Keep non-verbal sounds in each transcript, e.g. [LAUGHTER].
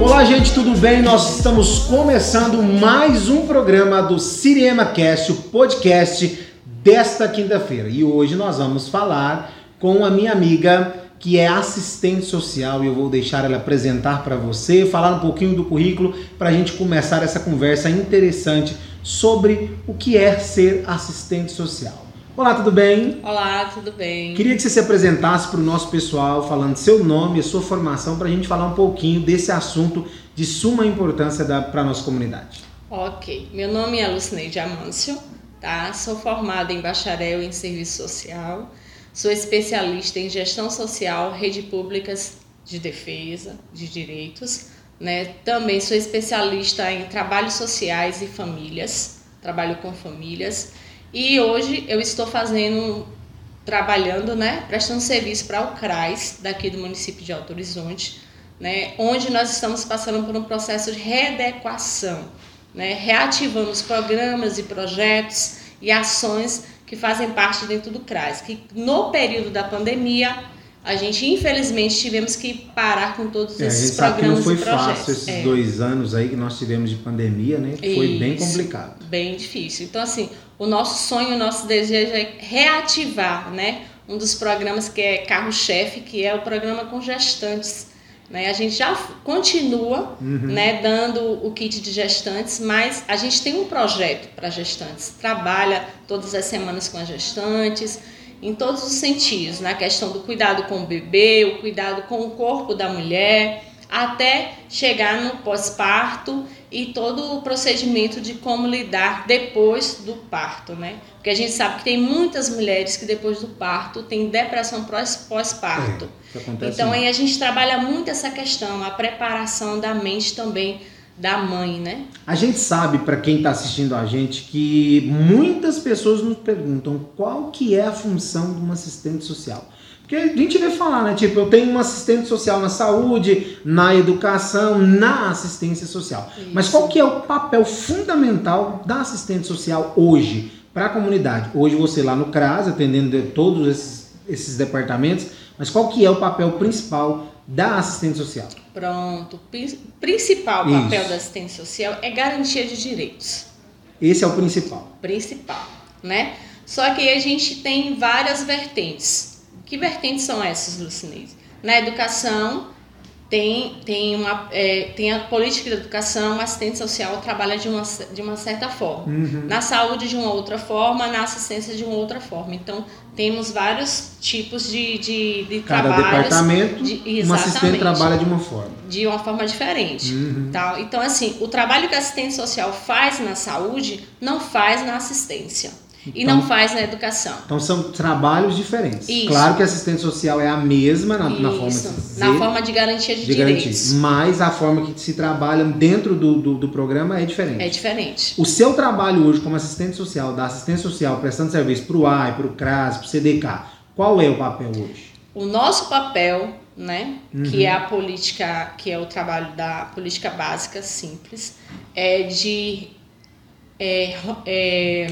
Olá, gente, tudo bem? Nós estamos começando mais um programa do Cinema Cast, o podcast desta quinta-feira. E hoje nós vamos falar com a minha amiga que é assistente social e eu vou deixar ela apresentar para você, falar um pouquinho do currículo para a gente começar essa conversa interessante sobre o que é ser assistente social. Olá, tudo bem? Olá, tudo bem? Queria que você se apresentasse para o nosso pessoal, falando seu nome e sua formação, para a gente falar um pouquinho desse assunto de suma importância para a nossa comunidade. Ok, meu nome é Lucineide Amâncio, tá? Sou formada em bacharel em serviço social, sou especialista em gestão social, rede públicas de defesa de direitos, né? Também sou especialista em trabalhos sociais e famílias, trabalho com famílias e hoje eu estou fazendo, trabalhando, né? Prestando serviço para o CRAS daqui do município de Alto Horizonte, né? Onde nós estamos passando por um processo de readequação, né? Reativando os programas e projetos e ações que fazem parte dentro do CRAS, que no período da pandemia a gente infelizmente tivemos que parar com todos É, esses programas não foi e projetos. fácil esses É. dois anos aí que nós tivemos de pandemia, né? Foi bem Isso. complicado. bem difícil. Então, assim, o nosso sonho, o nosso desejo é reativar, né? Um dos programas que é carro-chefe, que é o programa com gestantes. Né? A gente já continua né, dando o kit de gestantes, mas a gente tem um projeto para gestantes. Trabalha todas as semanas com as gestantes, em todos os sentidos, na questão do cuidado com o bebê, o cuidado com o corpo da mulher, até chegar no pós-parto e todo o procedimento de como lidar depois do parto, né? Porque a gente sabe que tem muitas mulheres que depois do parto têm depressão pós- pós-parto. Acontece Então aí a gente trabalha muito essa questão, a preparação da mente também da mãe, né? A gente sabe, para quem está assistindo a gente, que muitas pessoas nos perguntam qual que é a função de uma assistente social. Porque a gente vê falar, né? Tipo, eu tenho um assistente social na saúde, na educação, na assistência social. Mas qual que é o papel fundamental da assistente social hoje para a comunidade? Hoje você lá no CRAS, atendendo de todos esses, esses departamentos, mas qual que é o papel principal da assistente social? Pronto. O pri- principal Isso. papel da assistência social é garantia de direitos. Esse é o principal. principal, né? Só que aí a gente tem várias vertentes. Que vertentes são essas, Lucineide? Na educação, tem, tem, uma, é, tem a política de educação, o assistente social trabalha de uma, de uma certa forma. Uhum. Na saúde, de uma outra forma, na assistência, de uma outra forma. Então, temos vários tipos de, de, de Cada trabalhos. departamento, de- uma assistente trabalha de uma forma. de uma forma diferente. Uhum. Tal. Então, assim, o trabalho que a assistente social faz na saúde não faz na assistência e Então- não faz na educação. Então são trabalhos diferentes. Isso. Claro que a assistente social é a mesma na, na forma de se dizer, na forma de garantia de, de direitos. mas a forma que se trabalha dentro do, do, do programa é diferente. É diferente. O seu trabalho hoje como assistente social, da assistente social, prestando serviço para o AI, para o CRAS, para o CDK, qual é o papel hoje? O nosso papel, né, Uhum. que é a política, que é o trabalho da política básica simples, é de é, é,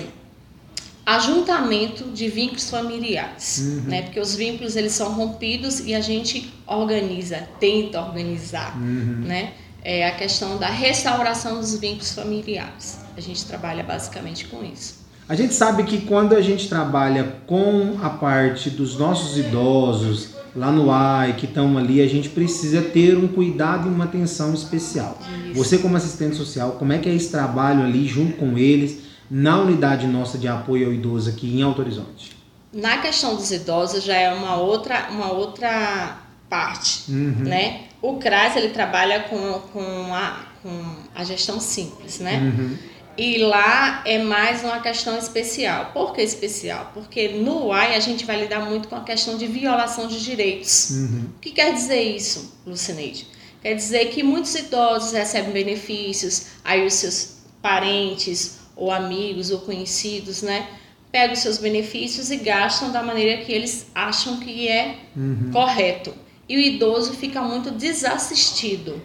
ajuntamento de vínculos familiares, Uhum. né? Porque os vínculos eles são rompidos e a gente organiza, tenta organizar, Uhum. né? É a questão da restauração dos vínculos familiares. A gente trabalha basicamente com isso. A gente sabe que quando a gente trabalha com a parte dos nossos idosos, lá no AI, que estão ali, a gente precisa ter um cuidado e uma atenção especial. Isso. Você como assistente social, como é que é esse trabalho ali junto com eles na unidade nossa de apoio ao idoso aqui em Alto Horizonte? Na questão dos idosos já é uma outra, uma outra parte, Uhum. né? O CRAS ele trabalha com, com, a, com a gestão simples, né? Uhum. E lá é mais uma questão especial. Por que especial? Porque no UAI a gente vai lidar muito com a questão de violação de direitos. Uhum. O que quer dizer isso, Lucineide? Quer dizer que muitos idosos recebem benefícios, aí os seus parentes ou amigos ou conhecidos, né, pegam os seus benefícios e gastam da maneira que eles acham que é Uhum. correto. E o idoso fica muito desassistido.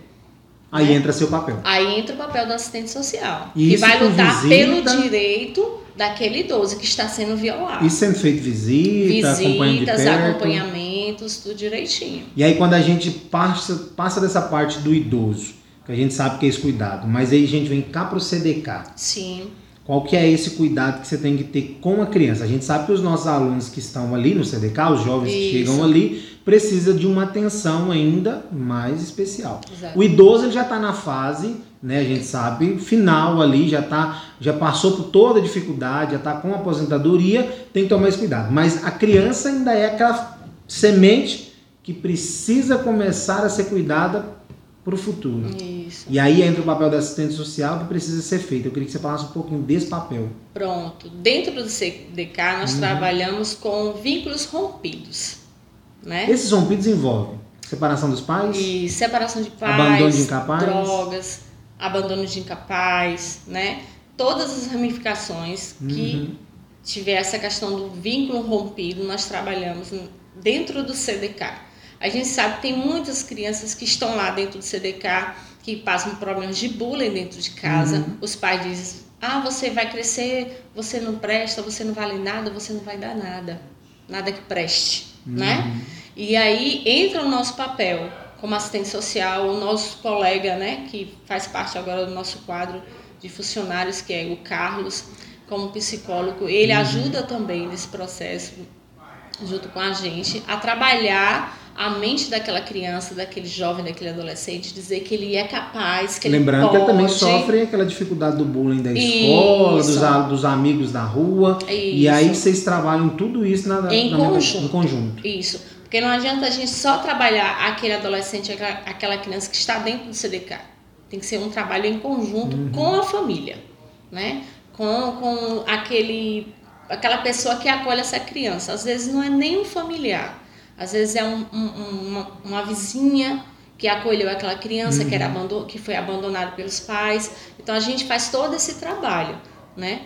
Aí né? entra seu papel. Aí entra o papel do assistente social, E que isso vai lutar visita- pelo direito daquele idoso que está sendo violado. E sendo feito visita, Visitas, acompanhamentos, tudo direitinho. E aí quando a gente passa, passa dessa parte do idoso, que a gente sabe que é esse cuidado, mas aí a gente vem cá pro CDK. Sim, Qual que é esse cuidado que você tem que ter com a criança? A gente sabe que os nossos alunos que estão ali no CDK, os jovens que Isso. chegam ali, precisa de uma atenção ainda mais especial. exato. O idoso ele já está na fase, né, a gente sabe, final ali, já tá, já passou por toda a dificuldade, já está com a aposentadoria, tem que tomar esse cuidado. Mas a criança ainda é aquela semente que precisa começar a ser cuidada para o futuro. Isso. E aí entra o papel da assistente social que precisa ser feito. Eu queria que você falasse um pouquinho desse papel. Pronto. Dentro do CDK, Uhum. nós trabalhamos com vínculos rompidos, né? Esses rompidos envolvem separação dos pais, E separação de pais, Abandono de incapaz. drogas, abandono de incapaz, né? Todas as ramificações que Uhum. tiver essa questão do vínculo rompido, nós trabalhamos dentro do CDK. A gente sabe que tem muitas crianças que estão lá dentro do CDK que passam problemas de bullying dentro de casa. Uhum. Os pais dizem: ah, você vai crescer, você não presta, você não vale nada, você não vai dar nada. Nada que preste, né? Uhum. E aí entra o nosso papel como assistente social, o nosso colega, né, que faz parte agora do nosso quadro de funcionários, que é o Carlos, como psicólogo, ele ajuda também nesse processo, junto com a gente, a trabalhar a mente daquela criança, daquele jovem, daquele adolescente, dizer que ele é capaz, que Lembrando ele que ele pode. também sofre aquela dificuldade do bullying da escola, dos, dos amigos da rua. E Isso. aí vocês trabalham tudo isso na, Em na- conjunto. em conjunto. Isso. Porque não adianta a gente só trabalhar aquele adolescente, aquela, aquela criança que está dentro do CDK. Tem que ser um trabalho em conjunto Uhum. com a família, né? Com, com aquele, aquela pessoa que acolhe essa criança. Às vezes não é nem um familiar. Às vezes é um- um- uma, uma vizinha que acolheu aquela criança que, era Uhum. que foi abandonada pelos pais. Então a gente faz todo esse trabalho, né?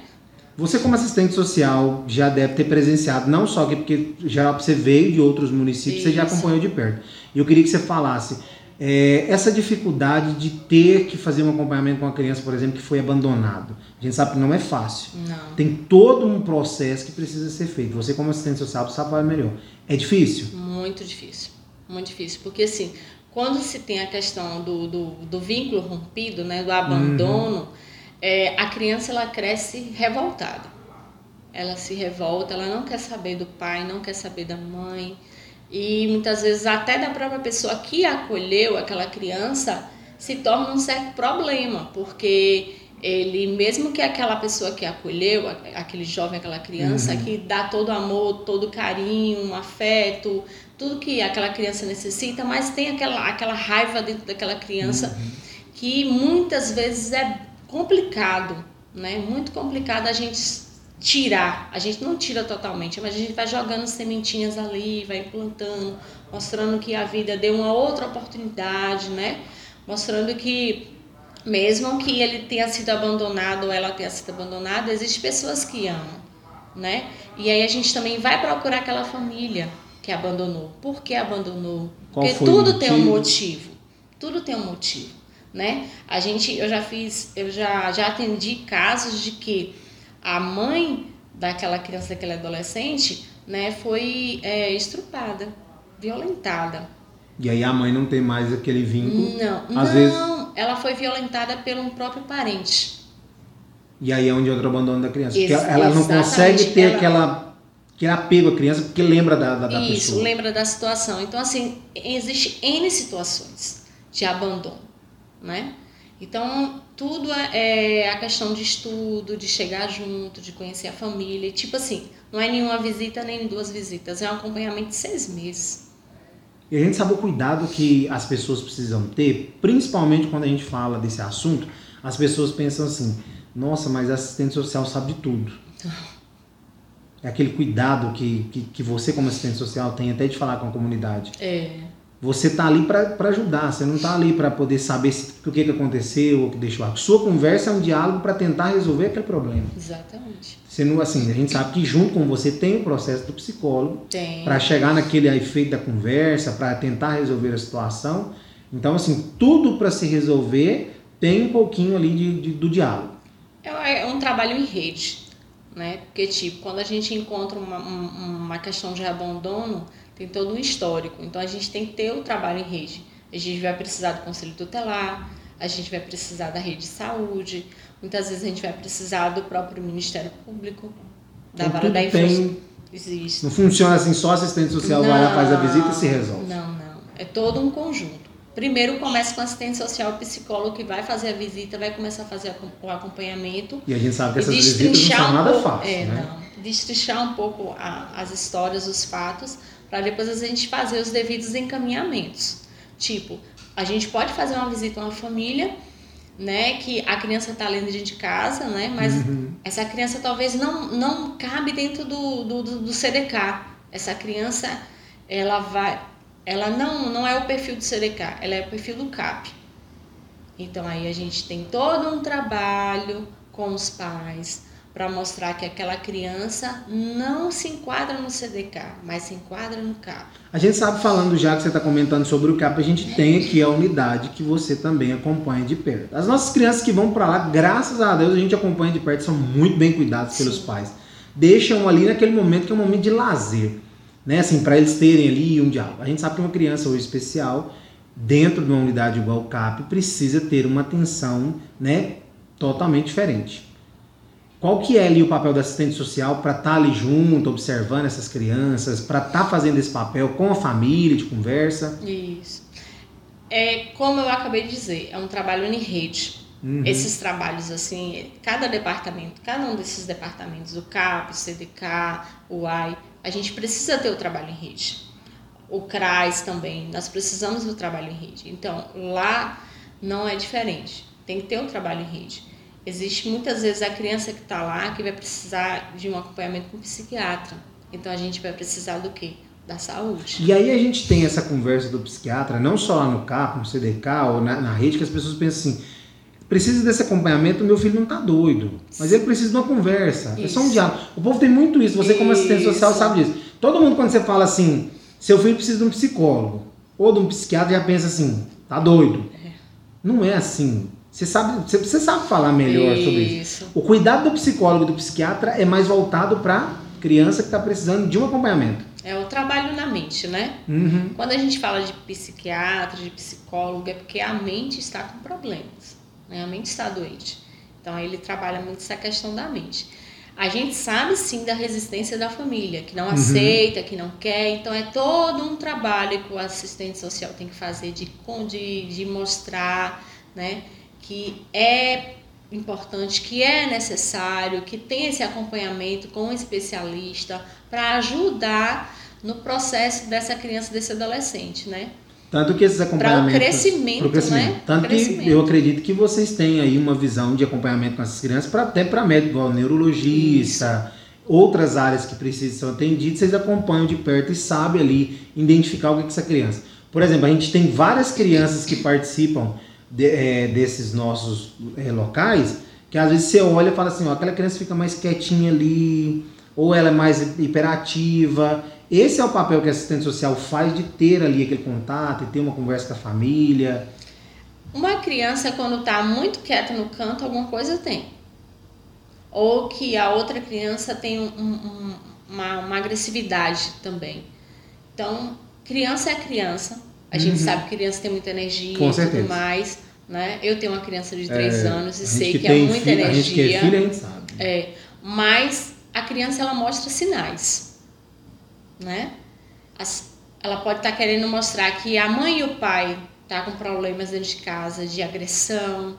Você, como assistente social, já deve ter presenciado, não só aqui, porque já você veio de outros municípios, você já Isso. acompanhou de perto. E eu queria que você falasse é, essa dificuldade de ter que fazer um acompanhamento com uma criança, por exemplo, que foi abandonado. A gente sabe que não é fácil. Não. Tem todo um processo que precisa ser feito. Você, como assistente social, sabe falar melhor. É difícil? Muito difícil, muito difícil, porque assim, quando se tem a questão do, do, do vínculo rompido, né, do abandono, é, a criança ela cresce revoltada. Ela se revolta, ela não quer saber do pai, não quer saber da mãe, e muitas vezes até da própria pessoa que acolheu aquela criança se torna um certo problema, porque ele, mesmo que aquela pessoa que acolheu, aquele jovem, aquela criança, Uhum. que dá todo amor, todo carinho, afeto, tudo que aquela criança necessita, mas tem aquela, aquela raiva dentro daquela criança que muitas vezes é complicado, né? Muito complicado a gente tirar. A gente não tira totalmente, mas a gente vai jogando sementinhas ali, vai implantando, mostrando que a vida deu uma outra oportunidade, né? Mostrando que mesmo que ele tenha sido abandonado ou ela tenha sido abandonada, existem pessoas que amam, né? E aí a gente também vai procurar aquela família que abandonou. Por que abandonou? Qual Porque tudo tem um motivo? motivo. Tudo tem um motivo, né? A gente, eu já fiz, eu já, já atendi casos de que a mãe daquela criança, daquele adolescente, né, foi é, estrupada, violentada. E aí a mãe não tem mais aquele vínculo. Não, Às não, vezes- ela foi violentada pelo um próprio parente. E aí é onde entra o abandono da criança. Porque Ex- ela não consegue ter Ela- aquela, aquele apego à criança porque lembra da, da, da Isso, pessoa. lembra da situação. Então, assim, existe N situações de abandono, né? Então, tudo é, é a questão de estudo, de chegar junto, de conhecer a família. Tipo assim, não é nenhuma visita nem duas visitas, é um acompanhamento de seis meses. E a gente sabe o cuidado que as pessoas precisam ter, principalmente quando a gente fala desse assunto, as pessoas pensam assim, nossa, mas a assistente social sabe de tudo. [LAUGHS] É aquele cuidado que, que, que você, como assistente social, tem até de falar com a comunidade. É, Você tá ali para ajudar, você não tá ali para poder saber se, o que, que aconteceu ou o que deixou. A sua conversa é um diálogo para tentar resolver aquele problema. exatamente. Você não, assim, a gente sabe que junto com você tem o processo do psicólogo, para chegar naquele efeito da conversa, para tentar resolver a situação. Então, assim, tudo para se resolver tem um pouquinho ali de, de- do diálogo. É é um trabalho em rede, né? Porque, tipo, quando a gente encontra uma, um- uma questão de abandono, tem todo um histórico. Então, a gente tem que ter o trabalho em rede. A gente vai precisar do conselho tutelar, a gente vai precisar da rede de saúde, muitas vezes a gente vai precisar do próprio Ministério Público, da Então, vara da infraestrutura. Existe. Não funciona assim, só assistente social vai lá, faz a visita e se resolve. Não, não. É todo um conjunto. Primeiro começa com assistente social, psicólogo que vai fazer a visita, vai começar a fazer o acompanhamento. E a gente sabe que essas visitas não são um nada pouco, fáceis, é, né? não. Destrinchar um pouco a- as histórias, os fatos, para depois a gente fazer os devidos encaminhamentos. Tipo, a gente pode fazer uma visita a uma família, né, que a criança está dentro de casa, né, mas Uhum. essa criança talvez não, não cabe dentro do, do, do- do CDK. Essa criança, ela vai. Ela não, não é o perfil do CDK, ela é o perfil do CAP. Então aí a gente tem todo um trabalho com os pais para mostrar que aquela criança não se enquadra no CDK, mas se enquadra no CAP. A gente sabe, falando já que você está comentando sobre o CAP, a gente tem aqui a unidade que você também acompanha de perto. As nossas crianças que vão para lá, graças a Deus, a gente acompanha de perto, são muito bem cuidadas pelos Sim. pais. Deixam ali naquele momento que é um momento de lazer, né? Assim, para eles terem ali um diálogo. A gente sabe que uma criança hoje especial, dentro de uma unidade igual o CAP, precisa ter uma atenção, né? Totalmente diferente. Qual que é ali o papel do assistente social para estar ali junto, observando essas crianças, para estar fazendo esse papel com a família, de conversa? Isso. É, como eu acabei de dizer, é um trabalho em rede. Uhum. Esses trabalhos, assim, cada departamento, cada um desses departamentos, o CAP, o CDK, o AI, a gente precisa ter o trabalho em rede. O CRAS também, nós precisamos do trabalho em rede. Então, lá não é diferente, tem que ter o trabalho em rede. Existe muitas vezes a criança que está lá que vai precisar de um acompanhamento com um psiquiatra. Então, a gente vai precisar do quê? Da saúde. E aí a gente tem essa conversa do psiquiatra, não só lá no CAP, no CDK ou na, na rede, que as pessoas pensam assim, precisa desse acompanhamento, meu filho não tá doido, mas ele precisa de uma conversa, é só um Isso. diálogo. O povo tem muito isso, você como assistente social Isso. sabe disso. Todo mundo quando você fala assim, seu filho precisa de um psicólogo ou de um psiquiatra, já pensa assim, tá doido. Não é assim. Você sabe, você, sabe falar melhor sobre isso. Isso. O cuidado do psicólogo e do psiquiatra é mais voltado para criança que está precisando de um acompanhamento. É o trabalho na mente, né? Uhum. Quando a gente fala de psiquiatra, de psicólogo, é porque a mente está com problemas, né? A mente está doente. Então ele trabalha muito essa questão da mente. A gente sabe sim da resistência da família, que não aceita, que não quer. Então é todo um trabalho que o assistente social tem que fazer de, de, de mostrar, né? Que é importante, que é necessário, que tem esse acompanhamento com um especialista para ajudar no processo dessa criança, desse adolescente, né? Tanto que esses Para o acompanhamentos. crescimento, crescimento. né? Tanto Crescimento. que eu acredito que vocês têm aí uma visão de acompanhamento com essas crianças, pra, até para médico, igual neurologista, outras áreas que precisam ser atendidas, vocês acompanham de perto e sabem ali identificar o que é essa criança. Por exemplo, a gente tem várias crianças que participam de- é, desses nossos é, locais, que às vezes você olha e fala assim, ó, aquela criança fica mais quietinha ali, ou ela é mais hiperativa. Esse é o papel que a assistente social faz de ter ali aquele contato e ter uma conversa com a família. Uma criança, quando está muito quieta no canto, alguma coisa tem. Ou que a outra criança tem um- um- uma, uma agressividade também. Então, criança é criança. A gente Uhum. sabe que criança tem muita energia Com e certeza. tudo mais. Né? Eu tenho uma criança de 3 É, anos e sei gente que, é muita filho- A gente que é energia. filho, a gente sabe. É, mas a criança ela mostra sinais, né? As- ela pode estar querendo mostrar que a mãe e o pai tá com problemas dentro de casa, de agressão,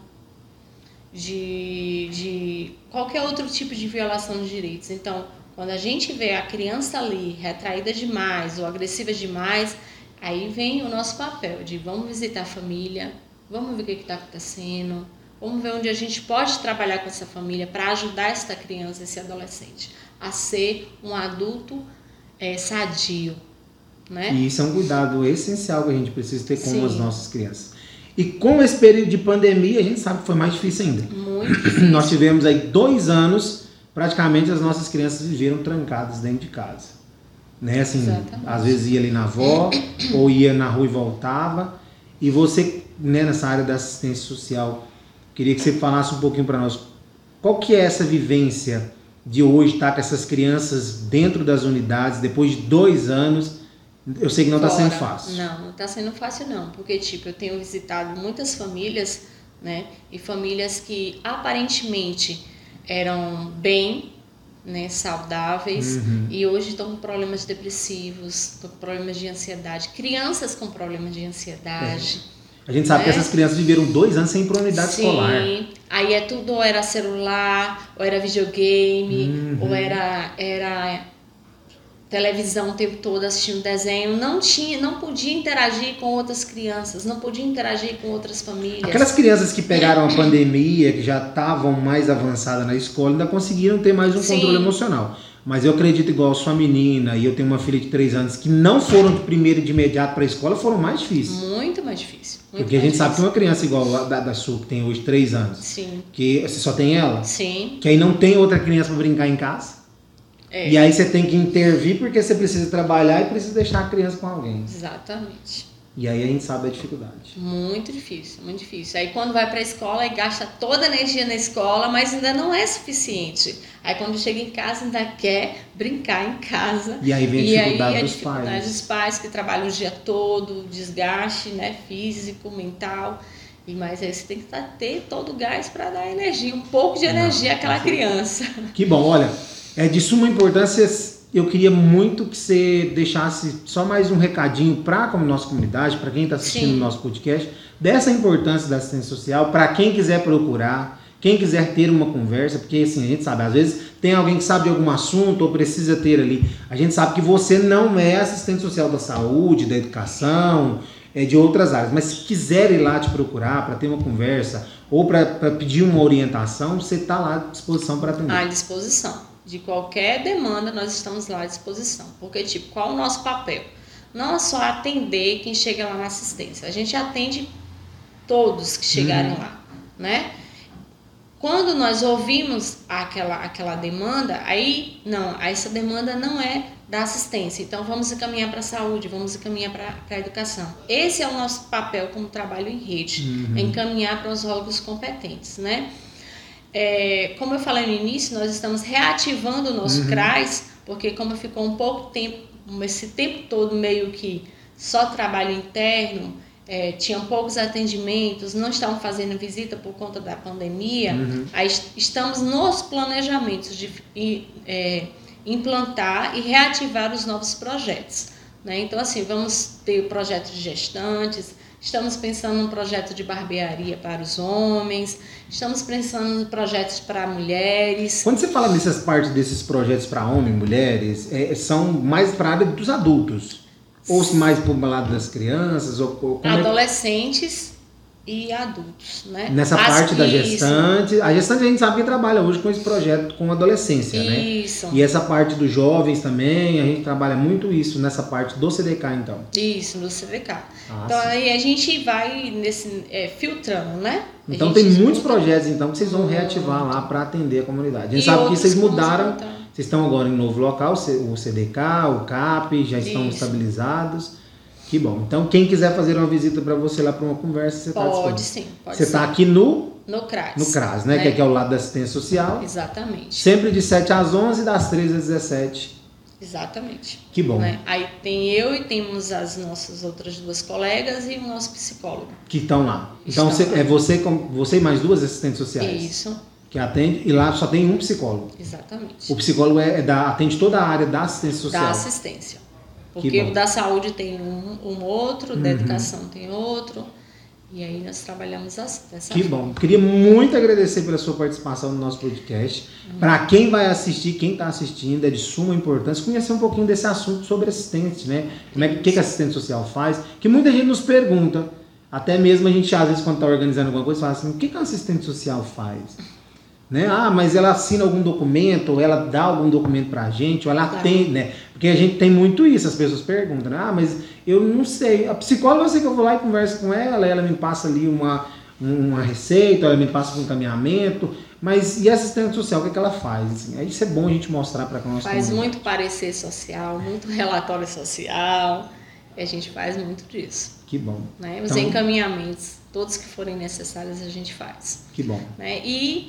de, de qualquer outro tipo de violação de direitos. Então, quando a gente vê a criança ali retraída demais ou agressiva demais, aí vem o nosso papel de vamos visitar a família, vamos ver o que está acontecendo, vamos ver onde a gente pode trabalhar com essa família para ajudar essa criança, esse adolescente, a ser um adulto eh, sadio, né? E isso é um cuidado essencial que a gente precisa ter com Sim. as nossas crianças. E com esse período de pandemia, a gente sabe que foi mais difícil ainda. Muito [CLEARS THROAT] Nós tivemos aí dois anos, praticamente as nossas crianças viveram trancadas dentro de casa. Né? Assim, Exatamente. às vezes ia ali na avó, ou ia na rua e voltava. E você, né, nessa área da assistência social, queria que você falasse um pouquinho para nós. Qual que é essa vivência de hoje estar com essas crianças dentro das unidades, depois de dois anos, eu sei que não está sendo fácil. Não, não está sendo fácil não, porque tipo, eu tenho visitado muitas famílias, né? E famílias que aparentemente eram bem, né, saudáveis Uhum. e hoje estão com problemas depressivos, com problemas de ansiedade, crianças com problemas de ansiedade. A gente sabe que Né? essas crianças viveram dois anos sem unidade Sim, escolar. aí é tudo ou era celular, ou era videogame, Uhum. ou era era televisão o tempo todo assistindo desenho, não tinha, não podia interagir com outras crianças, não podia interagir com outras famílias. Aquelas crianças que pegaram a pandemia, que já estavam mais avançadas na escola, ainda conseguiram ter mais um Sim. controle emocional. Mas eu acredito, igual sua menina, e eu tenho uma filha de três anos, que não foram de primeiro de imediato para a escola, foram mais difíceis. Muito mais difícil. muito Porque a gente sabe que difícil. uma criança igual a da, da sua, que tem hoje três anos, Sim, que você só tem ela, sim. que aí não tem outra criança para brincar em casa. É, E aí você tem que intervir porque você precisa trabalhar e precisa deixar a criança com alguém. Exatamente. E aí a gente sabe a dificuldade. Muito difícil, muito difícil. Aí quando vai para a escola e gasta toda a energia na escola, mas ainda não é suficiente. Aí quando chega em casa ainda quer brincar em casa. E aí vem a e aí dificuldade a dos dificuldade pais. dos pais que trabalham o dia todo, desgaste, né, físico, mental. E mas aí você tem que tá- ter todo o gás para dar energia, um pouco de Não, energia àquela com certeza. criança. Que bom, olha, é de suma importância. Eu queria muito que você deixasse só mais um recadinho para a nossa comunidade, para quem está assistindo o nosso podcast, dessa importância da assistência social, para quem quiser procurar, quem quiser ter uma conversa, porque assim, a gente sabe, às vezes tem alguém que sabe de algum assunto ou precisa ter ali. A gente sabe que você não é assistente social da saúde, da educação, é de outras áreas, mas se quiser ir lá te procurar para ter uma conversa ou para pedir uma orientação, você está lá à disposição para atender. À disposição. De qualquer demanda, nós estamos lá à disposição. Porque, tipo, qual o nosso papel? Não é só atender quem chega lá na assistência. A gente atende todos que chegarem Uhum. lá, né? Quando nós ouvimos aquela, aquela demanda, aí, não, essa demanda não é da assistência. Então, vamos encaminhar para a saúde, vamos encaminhar para a educação. Esse é o nosso papel como trabalho em rede Uhum. é encaminhar para os órgãos competentes, né? É, como eu falei no início, nós estamos reativando o nosso Uhum. CRAS, porque como ficou um pouco tempo, esse tempo todo meio que só trabalho interno, é, tinham poucos atendimentos, não estavam fazendo visita por conta da pandemia, Uhum. aí est- estamos nos planejamentos de é, implantar e reativar os novos projetos. Né? Então, assim, vamos ter o projeto de gestantes, estamos pensando num projeto de barbearia para os homens, estamos pensando em projetos para mulheres. Quando você fala nessas partes desses projetos para homens, mulheres, é, são mais para a área dos adultos? Ou mais para o lado das crianças? Ou, ou é Adolescentes e adultos, né? nessa As- parte da isso, gestante. A gestante a gente sabe que trabalha hoje com esse projeto com adolescência, né? Isso, E essa parte dos jovens também, a gente trabalha muito isso nessa parte do CDK, então. isso, no CDK. Ah, Então sim. aí a gente vai nesse, é, filtrando, né? Então tem muitos projetos então que vocês vão reativar lá para atender a comunidade. A gente e sabe que vocês mudaram. Vocês estão agora em novo local, o CDK, o CAP, já estão Isso. estabilizados. Que bom. Então, quem quiser fazer uma visita para você lá para uma conversa, você está Pode sim, pode Você está aqui no, no CRAS. no CRAS, né? Que aqui é o lado da assistência social. Exatamente, Sempre de 7 às 11 das 13 às 17. exatamente. Que bom. né? Aí tem eu e temos as nossas outras duas colegas e o nosso psicólogo. Que estão lá. Então, Estão você- lá. é você, com, você e mais duas assistentes sociais Isso, que atende. E lá só tem um psicólogo. exatamente. O psicólogo é, é da, atende toda a área da assistência social. Da assistência. Porque o da saúde tem um, um outro, da Uhum. educação tem outro. E aí nós trabalhamos assim, dessa Que forma. bom. Queria muito agradecer pela sua participação no nosso podcast. Para quem vai assistir, quem está assistindo, é de suma importância conhecer um pouquinho desse assunto sobre assistente, né? Como é que, que, que assistente social faz? Que muita gente nos pergunta. Até mesmo a gente, às vezes, quando está organizando alguma coisa, fala assim: o que, que um assistente social faz? Né? Ah, mas ela assina algum documento, ou ela dá algum documento pra gente, ou ela Tá. atende, né? Porque a gente tem muito isso, as pessoas perguntam, né? Ah, mas eu não sei. A psicóloga eu sei que eu vou lá e converso com ela, ela me passa ali uma, uma receita, ela me passa um encaminhamento, mas e a assistente social, o que, é que ela faz? Assim, isso é bom a gente mostrar para nós. Faz muito parecer social, muito relatório social. E a gente faz muito disso. Que bom, Né? Os Então- encaminhamentos, todos que forem necessários, a gente faz. que bom. Né? E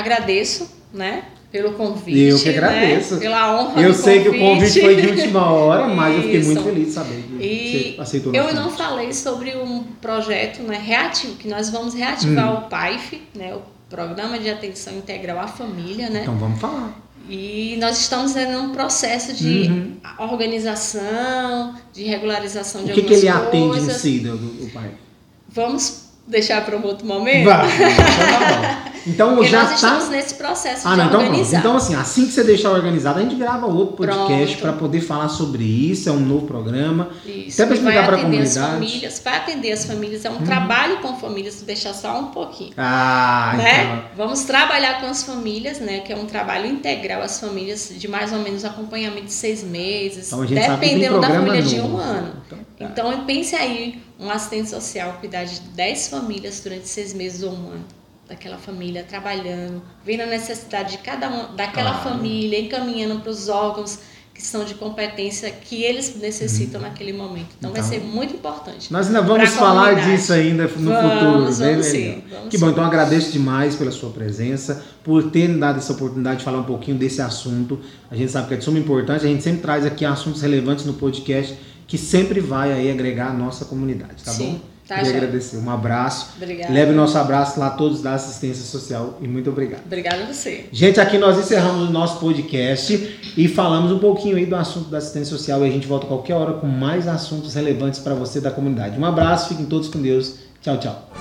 Agradeço, né? Pelo convite. Eu que né, agradeço. Pela honra Eu sei que o convite foi de última hora, mas eu fiquei muito feliz de saber que E você aceitou eu não convite. falei sobre um projeto né, reativo, que nós vamos reativar Hum. o PAIF, né, o Programa de Atenção Integral à Família, né? Então vamos falar. E nós estamos em um processo de Uhum. organização, de regularização de O que, que algumas ele atende em coisas. si do, do pai? Vamos deixar para um outro momento? Vai, tá bom. [LAUGHS] Então Porque já nós tá. estamos nesse processo Ah, de não, então pronto. organizar. Então, assim, assim que você deixar organizado, a gente grava outro podcast para poder falar sobre isso. É um novo programa. Isso, Até vai explicar atender as comunidade. famílias, vai atender as famílias, é um Uhum. trabalho com famílias, deixar só um pouquinho. Ah, né? Vamos trabalhar com as famílias, né? Que é um trabalho integral às famílias de mais ou menos acompanhamento de seis meses, então. Então a gente sabe que tem dependendo da família de novo. um ano. Então, Então pense aí, um assistente social cuidar de 10 famílias durante seis meses ou um ano. Daquela família trabalhando, vendo a necessidade de cada uma, daquela família, encaminhando para os órgãos que são de competência que eles necessitam naquele momento. Então, vai Então, ser muito importante. Nós ainda vamos falar disso ainda no Vamos, futuro. vamos bem sim, legal. vamos que bom, sim. então agradeço demais pela sua presença, por ter dado essa oportunidade de falar um pouquinho desse assunto. A gente sabe que é de suma importância, a gente sempre traz aqui assuntos relevantes no podcast que sempre vai aí agregar a nossa comunidade, tá Sim, bom? tá, Queria joia. agradecer. Um abraço. Obrigada. Leve nosso abraço lá todos da assistência social e muito obrigado. Obrigada a você. Gente, aqui nós encerramos o nosso podcast e falamos um pouquinho aí do assunto da assistência social e a gente volta qualquer hora com mais assuntos relevantes para você da comunidade. Um abraço, fiquem todos com Deus. Tchau, tchau.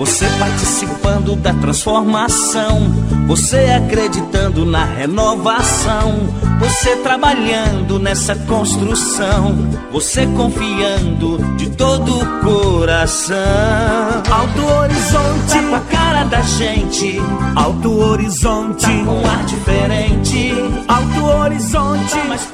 Você participando da transformação, você acreditando na renovação, você trabalhando nessa construção, você confiando de todo o coração. Alto Horizonte, tá com a cara da gente. Alto Horizonte, tá com um ar diferente. Alto Horizonte, mais